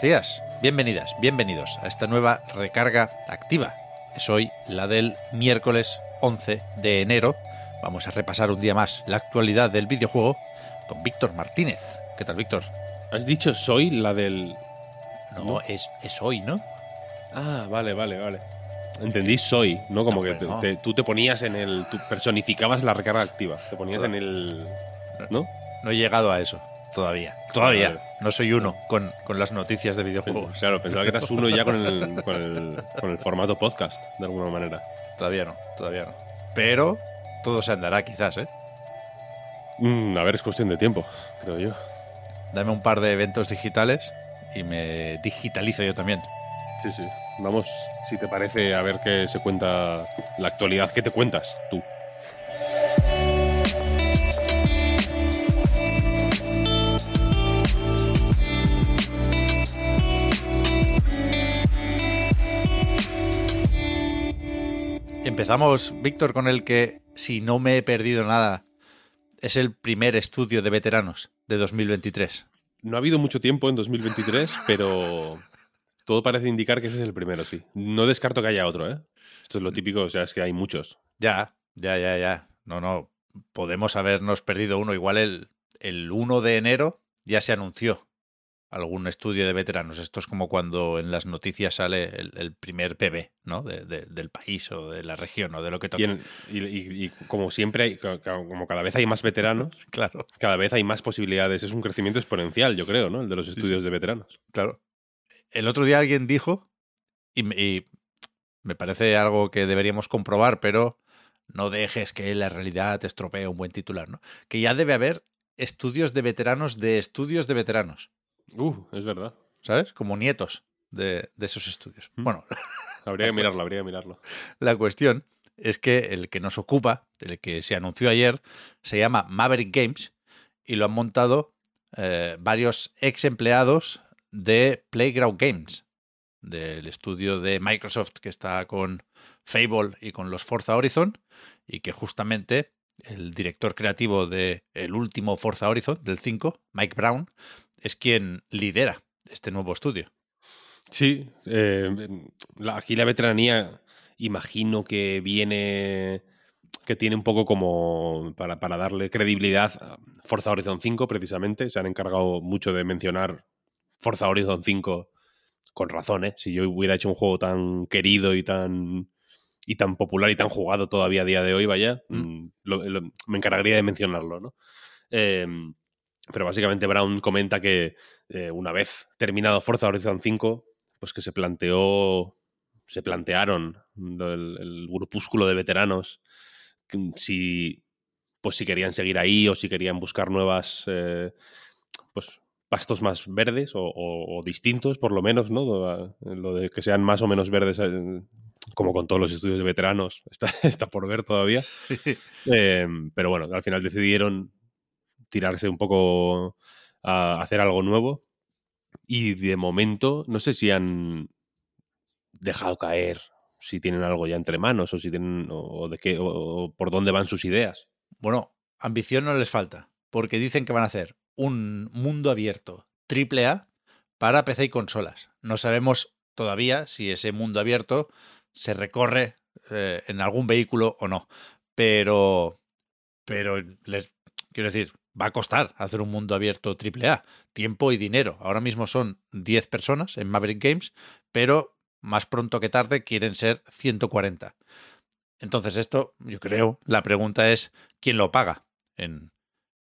Buenos días, bienvenidas, bienvenidos a esta nueva recarga activa. Es hoy la del miércoles 11 de enero. Vamos a repasar un día más la actualidad del videojuego con Víctor Martínez. ¿Qué tal, Víctor? ¿Has dicho soy la del...? No, Es, es hoy, ¿no? Ah, vale, vale, vale. Entendí soy, ¿no? Como No, que te- no. te- tú te ponías en el... Tú personificabas la recarga activa. Te ponías Claro. en el... ¿No? No he llegado a eso todavía. Todavía. No soy uno con, con las noticias de videojuegos. Claro, pensaba que eras uno ya con el, con el, con el formato podcast, de alguna manera. Todavía no, todavía no. Pero todo se andará quizás, ¿eh? Mm, a ver, es cuestión de tiempo, creo yo. Dame un par de eventos digitales y me digitalizo yo también. Sí, sí. Vamos, si te parece, a ver qué se cuenta la actualidad. ¿Qué te cuentas tú? Empezamos, Víctor, con el que, si no me he perdido nada, es el primer estudio de veteranos de 2023. No ha habido mucho tiempo en 2023, pero todo parece indicar que ese es el primero, sí. No descarto que haya otro, ¿eh? Esto es lo típico, o sea, es que hay muchos. Ya, ya, ya, ya. No, no. Podemos habernos perdido uno. Igual el, el 1 de enero ya se anunció algún estudio de veteranos. Esto es como cuando en las noticias sale el, el primer PB, ¿no? De- de- del país o de la región o de lo que toque. Y, y- y- y como siempre, hay- como cada vez hay más veteranos, Claro, cada vez hay más posibilidades. Es un crecimiento exponencial, yo creo, ¿no? El de los estudios de veteranos. claro. El otro día alguien dijo, y, me- y me parece algo que deberíamos comprobar, pero no dejes que la realidad te estropee un buen titular, ¿no? Que ya debe haber estudios de veteranos de estudios de veteranos. Uh, es verdad. ¿sabes? Como nietos de, de esos estudios. Mm. Bueno, Habría que mirarlo, habría que mirarlo. la cuestión es que el que nos ocupa, el que se anunció ayer, se llama Maverick Games y lo han montado eh, varios ex empleados de Playground Games, del estudio de Microsoft que está con Fable y con los Forza Horizon, y que justamente el director creativo de el último Forza Horizon, del 5, Mike Brown, es quien lidera este nuevo estudio. Sí, eh, la- aquí la veteranía imagino que viene, que tiene un poco como para, para darle credibilidad a Forza Horizon 5 precisamente. Se han encargado mucho de mencionar Forza Horizon 5 con razón, ¿eh? Si yo hubiera hecho un juego tan querido y tan y tan popular y tan jugado todavía a día de hoy, vaya, Mm. mm, lo- lo- me encargaría de mencionarlo, ¿no? Eh, pero básicamente Brown comenta que eh, una vez terminado Forza Horizon 5, pues que se planteó, se plantearon el, el grupúsculo de veteranos si, pues si querían seguir ahí o si querían buscar nuevas, eh, pues pastos más verdes o, o- o distintos, por lo menos, ¿no? Lo de que sean más o menos verdes, eh, como con todos los estudios de veteranos, está, está por ver todavía. Eh, pero bueno, al final decidieron tirarse un poco a hacer algo nuevo. Y de momento, no sé si han dejado caer, si tienen algo ya entre manos o si tienen o de qué o, por dónde van sus ideas. Bueno, ambición no les falta, porque dicen que van a hacer un mundo abierto triple A para PC y consolas. No sabemos todavía si ese mundo abierto se recorre eh, en algún vehículo o no, pero pero les quiero decir, va a costar hacer un mundo abierto triple A, tiempo y dinero. Ahora mismo son 10 personas en Maverick Games, pero más pronto que tarde quieren ser 140. Entonces esto, yo creo, la pregunta es ¿quién lo paga? En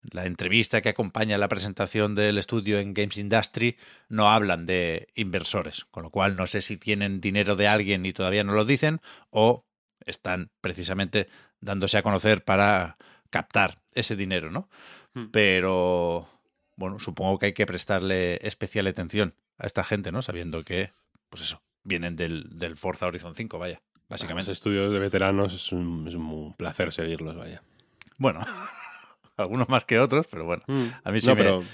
la entrevista que acompaña la presentación del estudio en Games Industry no hablan de inversores, con lo cual no sé si tienen dinero de alguien y todavía no lo dicen o están precisamente dándose a conocer para captar ese dinero, ¿no? Hmm. Pero, bueno, supongo que hay que prestarle especial atención a esta gente, ¿no? Sabiendo que, pues eso, vienen del, del Forza Horizon 5, vaya, Los básicamente. estudios de veteranos es un, es un placer seguirlos, vaya. Bueno, algunos más que otros, pero bueno, a mí sí, no, me- pero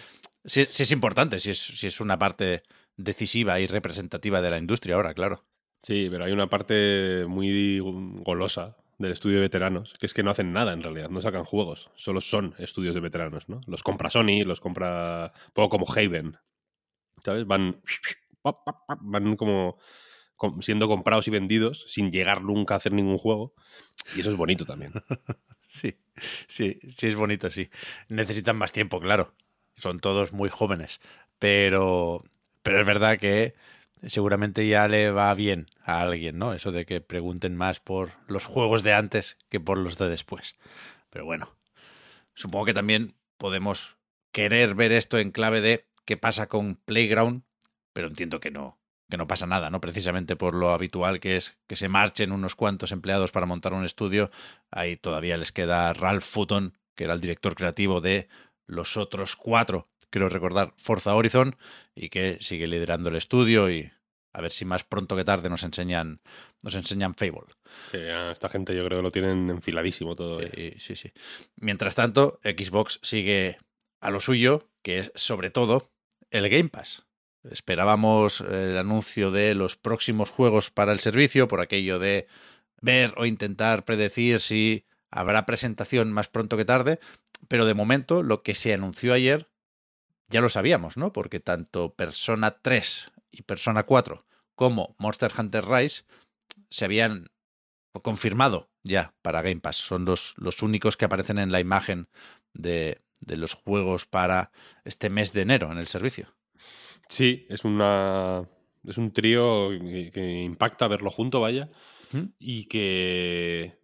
sí- sí es importante, si es, sí es una parte decisiva y representativa de la industria ahora, claro. Sí, pero hay una parte muy golosa del estudio de veteranos, que es que no hacen nada en realidad, no sacan juegos, solo son estudios de veteranos, ¿no? Los compra Sony, los compra un poco como Haven, ¿sabes? Van, van como com- siendo comprados y vendidos sin llegar nunca a hacer ningún juego, y eso es bonito también. Sí, sí, sí es bonito, sí. Necesitan más tiempo, claro. Son todos muy jóvenes. Pero, pero es verdad que seguramente ya le va bien a alguien, ¿no? Eso de que pregunten más por los juegos de antes que por los de después. Pero bueno, supongo que también podemos querer ver esto en clave de qué pasa con Playground, pero entiendo que no, que no pasa nada, ¿no? Precisamente por lo habitual que es que se marchen unos cuantos empleados para montar un estudio. Ahí todavía les queda Ralph Futton, que era el director creativo de los otros cuatro, creo recordar, Forza Horizon, y que sigue liderando el estudio y a ver si más pronto que tarde nos enseñan, nos enseñan Fable. Sí, a esta gente yo creo que lo tienen enfiladísimo todo. ¿eh? Sí, sí, sí. Mientras tanto, Xbox sigue a lo suyo, que es sobre todo el Game Pass. Esperábamos el anuncio de los próximos juegos para el servicio por aquello de ver o intentar predecir si habrá presentación más pronto que tarde, pero de momento lo que se anunció ayer ya lo sabíamos, ¿no? Porque tanto Persona 3 y Persona 4 como Monster Hunter Rise se habían confirmado ya para Game Pass. Son los, los únicos que aparecen en la imagen de, de los juegos para este mes de enero en el servicio. Sí, es una es un trío que, que impacta verlo junto, vaya, y que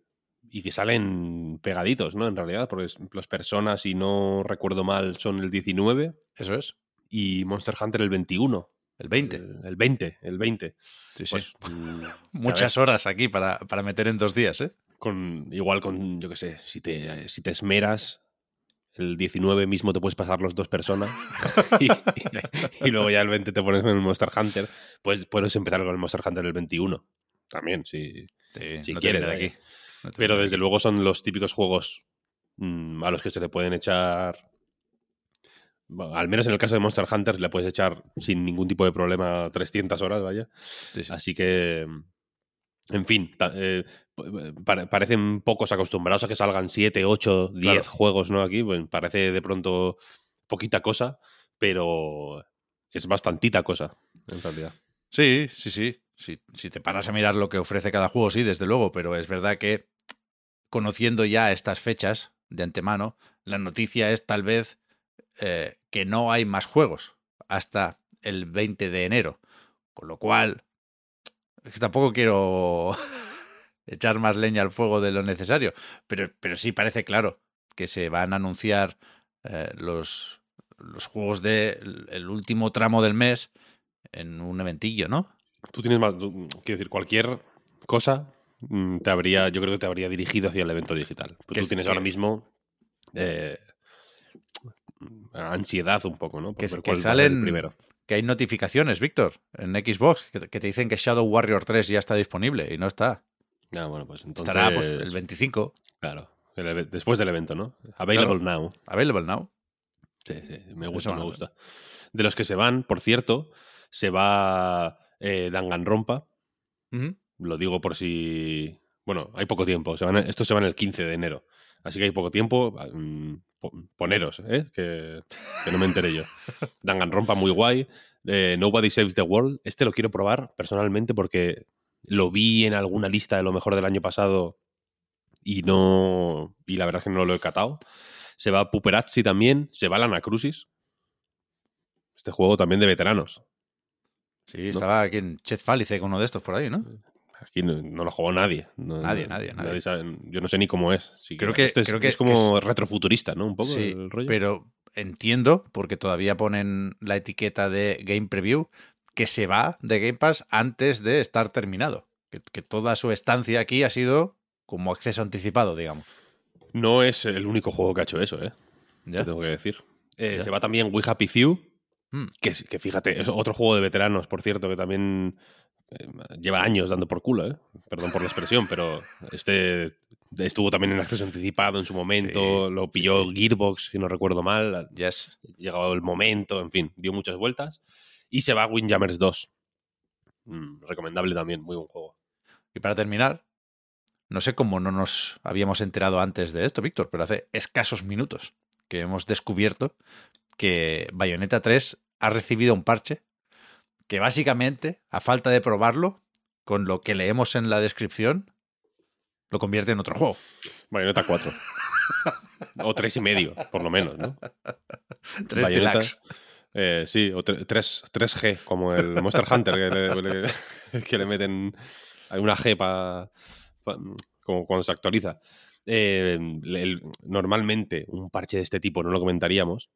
y que salen pegaditos, ¿no? En realidad, porque los personas, si no recuerdo mal, son el 19 Eso es. y Monster Hunter el 21. El 20. El, el 20, el 20. Sí, sí. Pues, mm, Muchas horas aquí para, para meter en dos días, ¿eh? con igual con, yo qué sé, si te, si te esmeras, el 19 mismo te puedes pasar los dos personas y, y luego ya el 20 te pones en el Monster Hunter. Pues puedes empezar con el Monster Hunter el 21. También, sí. Sí, Si no quieres, aquí. No Pero desde luego son los típicos juegos mm, a los que se le pueden echar. bueno, al menos en el caso de Monster Hunter le puedes echar sin ningún tipo de problema 300 horas, vaya. Sí, sí. Así que, en fin, eh, pa- parecen pocos acostumbrados a que salgan 7, 8, 10 Claro. juegos ¿no? aquí. Pues parece de pronto poquita cosa, pero es bastantita cosa, en realidad. Sí, sí, sí. Si, si te paras a mirar lo que ofrece cada juego, sí, desde luego, pero es verdad que conociendo ya estas fechas de antemano, la noticia es tal vez eh, que no hay más juegos hasta el 20 de enero. Con lo cual, que tampoco quiero echar más leña al fuego de lo necesario, pero, pero sí parece claro que se van a anunciar eh, los, los juegos del el último tramo del mes en un eventillo, ¿no? Tú tienes más. quiero decir, cualquier cosa te habría. Yo creo que te habría dirigido hacia el evento digital. Pues tú es- tienes que- ahora mismo. eh, ansiedad un poco, ¿no? Por Que- salen- primero. Que hay notificaciones, Víctor, en Xbox, que, que te dicen que Shadow Warrior 3 ya está disponible y no está. Ah, bueno, pues entonces. Estará pues, el 25, Claro. el después del evento, ¿no? Available now. available now. Sí, sí, me gusta, me gusta. De los que se van, por cierto, se va eh, Danganronpa. Lo digo por si. Bueno, hay poco tiempo. Se van, estos se van el 15 de enero. Así que hay poco tiempo. mm, po- Poneros, ¿eh? Que, que no me enteré yo. Danganronpa muy guay. Eh, Nobody Saves the World. Este lo quiero probar personalmente porque lo vi en alguna lista de lo mejor del año pasado y no. Y la verdad es que no lo he catado. Se va Puperazzi también. Se va Lana Crucis. Este juego también de veteranos. Sí, estaba aquí en Chet Falice con uno de estos por ahí, ¿no? Aquí no, no lo jugó nadie. No- Nadie, nadie, nadie. sabe- yo no sé ni cómo es. Sí, Creo que- este es, creo que- es como que es- retrofuturista, ¿no? Un poco Sí, el rollo. pero entiendo, porque todavía ponen la etiqueta de Game Preview, que se va de Game Pass antes de estar terminado. Que, que toda su estancia aquí ha sido como acceso anticipado, digamos. No es el único juego que ha hecho eso, ¿eh? Ya. Te tengo que decir. Eh, se va también We Happy Few, Mm. que, que fíjate, es otro juego de veteranos, por cierto, que también eh, lleva años dando por culo, ¿eh? Perdón por la expresión, pero este estuvo también en acceso anticipado en su momento, Sí, lo pilló sí. Gearbox, si no recuerdo mal, Yes. llegado el momento, en fin, dio muchas vueltas. Y se va a Windjammers 2. Mm, recomendable también, muy buen juego. Y para terminar, no sé cómo no nos habíamos enterado antes de esto, Víctor, pero hace escasos minutos que hemos descubierto que Bayonetta 3 ha recibido un parche que básicamente, a falta de probarlo, con lo que leemos en la descripción, lo convierte en otro juego. Bayonetta 4. o 3 y medio, por lo menos, ¿no? 3 Bayonetta, Deluxe. eh, sí, o 3, 3G, como el Monster Hunter, que le, le- que le meten una G para como cuando se actualiza. Eh, el- normalmente un parche de este tipo no lo comentaríamos,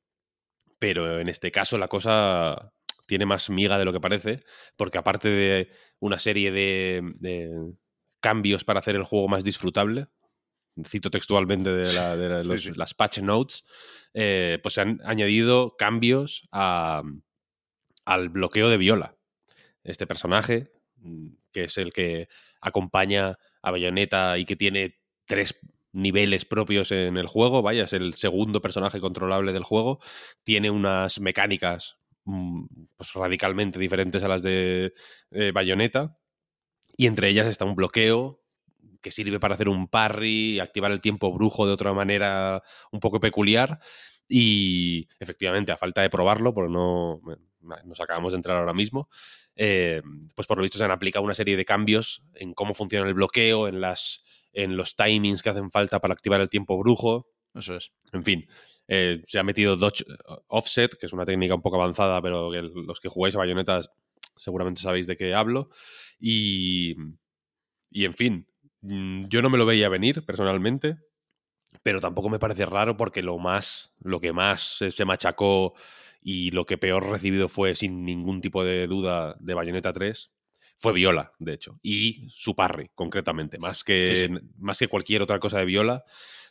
pero en este caso la cosa tiene más miga de lo que parece, porque aparte de una serie de, de cambios para hacer el juego más disfrutable, cito textualmente de, la- de la- Sí, los- sí. las patch notes, eh, pues se han añadido cambios a- al bloqueo de Viola. Este personaje, mm, que es el que acompaña a Bayonetta y que tiene tres niveles propios en el juego, vaya, es el segundo personaje controlable del juego, tiene unas mecánicas mm, pues, radicalmente diferentes a las de eh, Bayonetta, y entre ellas está un bloqueo que sirve para hacer un parry, activar el tiempo brujo de otra manera un poco peculiar. Y efectivamente, a falta de probarlo, porque no nos acabamos de entrar ahora mismo, eh, pues por lo visto se han aplicado una serie de cambios en cómo funciona el bloqueo, en, las, en los timings que hacen falta para activar el tiempo brujo. Eso es. En fin, eh, se ha metido dodge offset, que es una técnica un poco avanzada, pero que los que jugáis a bayonetas seguramente sabéis de qué hablo. Y, y en fin, mm, yo no me lo veía venir personalmente, pero tampoco me parece raro porque lo más, lo que más se, se machacó y lo que peor recibido fue sin ningún tipo de duda de Bayonetta 3 fue Viola, de hecho, y su parry, concretamente, más que, Sí, más que cualquier otra cosa de Viola,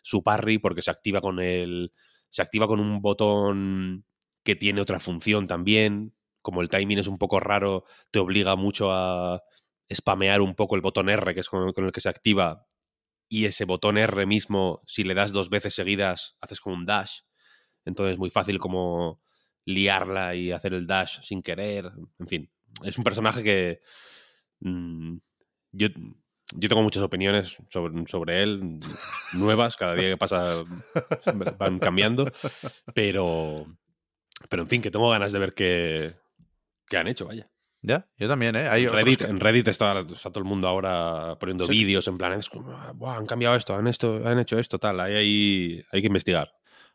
su parry porque se activa con el se activa con un botón que tiene otra función también, como el timing es un poco raro, te obliga mucho a spamear un poco el botón R, que es con, con el que se activa, y ese botón R mismo, si le das dos veces seguidas, haces como un dash. Entonces es muy fácil como liarla y hacer el dash sin querer. En fin, es un personaje que mm, yo, yo tengo muchas opiniones sobre, sobre él, nuevas, cada día que pasa van cambiando, pero, pero en fin, que tengo ganas de ver qué, qué han hecho, vaya. Ya, yo también, ¿eh? Hay En Reddit, que- en Reddit está, está todo el mundo ahora poniendo Sí. vídeos en plan, es como, "Buah, han cambiado esto, han, esto, han hecho esto, tal. Ahí hay, hay que investigar.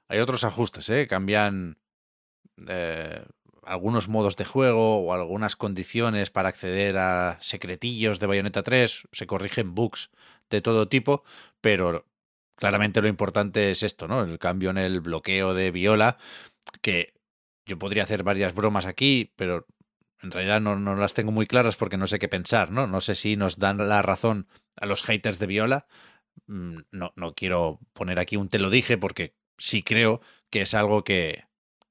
Hay otros ajustes, ¿eh? Cambian eh, algunos modos de juego o algunas condiciones para acceder a secretillos de Bayonetta 3. Se corrigen bugs de todo tipo, pero claramente lo importante es esto, ¿no? El cambio en el bloqueo de Viola, que yo podría hacer varias bromas aquí, pero en realidad no, no las tengo muy claras porque no sé qué pensar, ¿no? No sé si nos dan la razón a los haters de Viola. Mm, No, no quiero poner aquí un te lo dije porque sí creo que es algo que,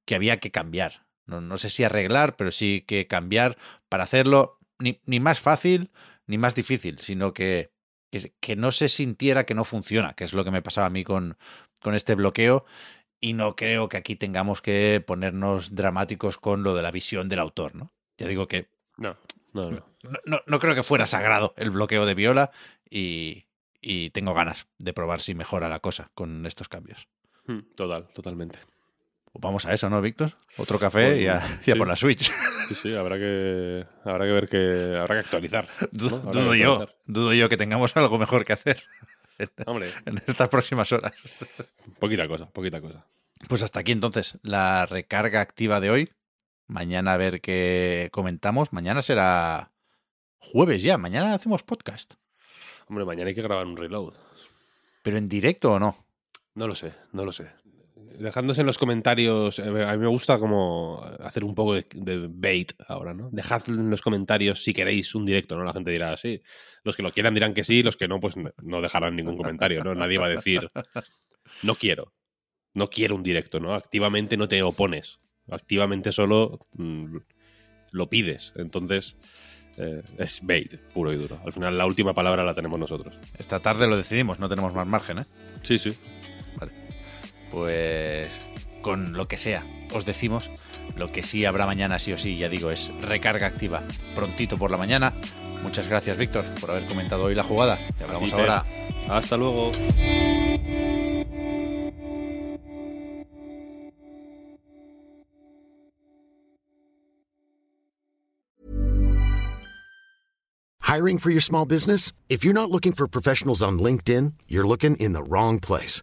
que había que cambiar. No, no sé si arreglar, pero sí que cambiar para hacerlo ni, ni más fácil ni más difícil, sino que, que, que no se sintiera que no funciona, que es lo que me pasaba a mí con, con este bloqueo. Y no creo que aquí tengamos que ponernos dramáticos con lo de la visión del autor, ¿no? Ya digo que No, no, no. no, no- no creo que fuera sagrado el bloqueo de Viola y, y tengo ganas de probar si mejora la cosa con estos cambios. Hmm, Total, totalmente. Pues vamos a eso, ¿no, Víctor? Otro café y a, y a por la Switch. Sí, sí, habrá que, habrá que ver que. Habrá que actualizar. Dudo, Habrá que dudo yo, dudo yo que tengamos algo mejor que hacer Hombre, en estas próximas horas. poquita cosa, poquita cosa. Pues hasta aquí entonces la recarga activa de hoy. Mañana a ver qué comentamos. Mañana será jueves ya. Mañana hacemos podcast. Hombre, mañana hay que grabar un reload. ¿Pero en directo o no? No lo sé, no lo sé. Dejándose en los comentarios, a mí me gusta como hacer un poco de, de, bait ahora, ¿no? Dejad en los comentarios si queréis un directo, ¿no? La gente dirá sí. Los que lo quieran dirán que sí, los que no, pues no dejarán ningún comentario, ¿no? Nadie va a decir, no quiero, no quiero un directo, ¿no? Activamente no te opones, activamente solo mm, lo pides. Entonces, eh, es bait, puro y duro. Al final la última palabra la tenemos nosotros. Esta tarde lo decidimos, no tenemos más margen, ¿eh? Sí, sí. Pues con lo que sea, os decimos lo que sí habrá mañana, sí o sí, ya digo, es recarga activa prontito por la mañana. Muchas gracias, Víctor, por haber comentado hoy la jugada. Te hablamos ti, ahora. Hasta luego. Hiring for your small business? If you're not looking for professionals on LinkedIn, you're looking in the wrong place.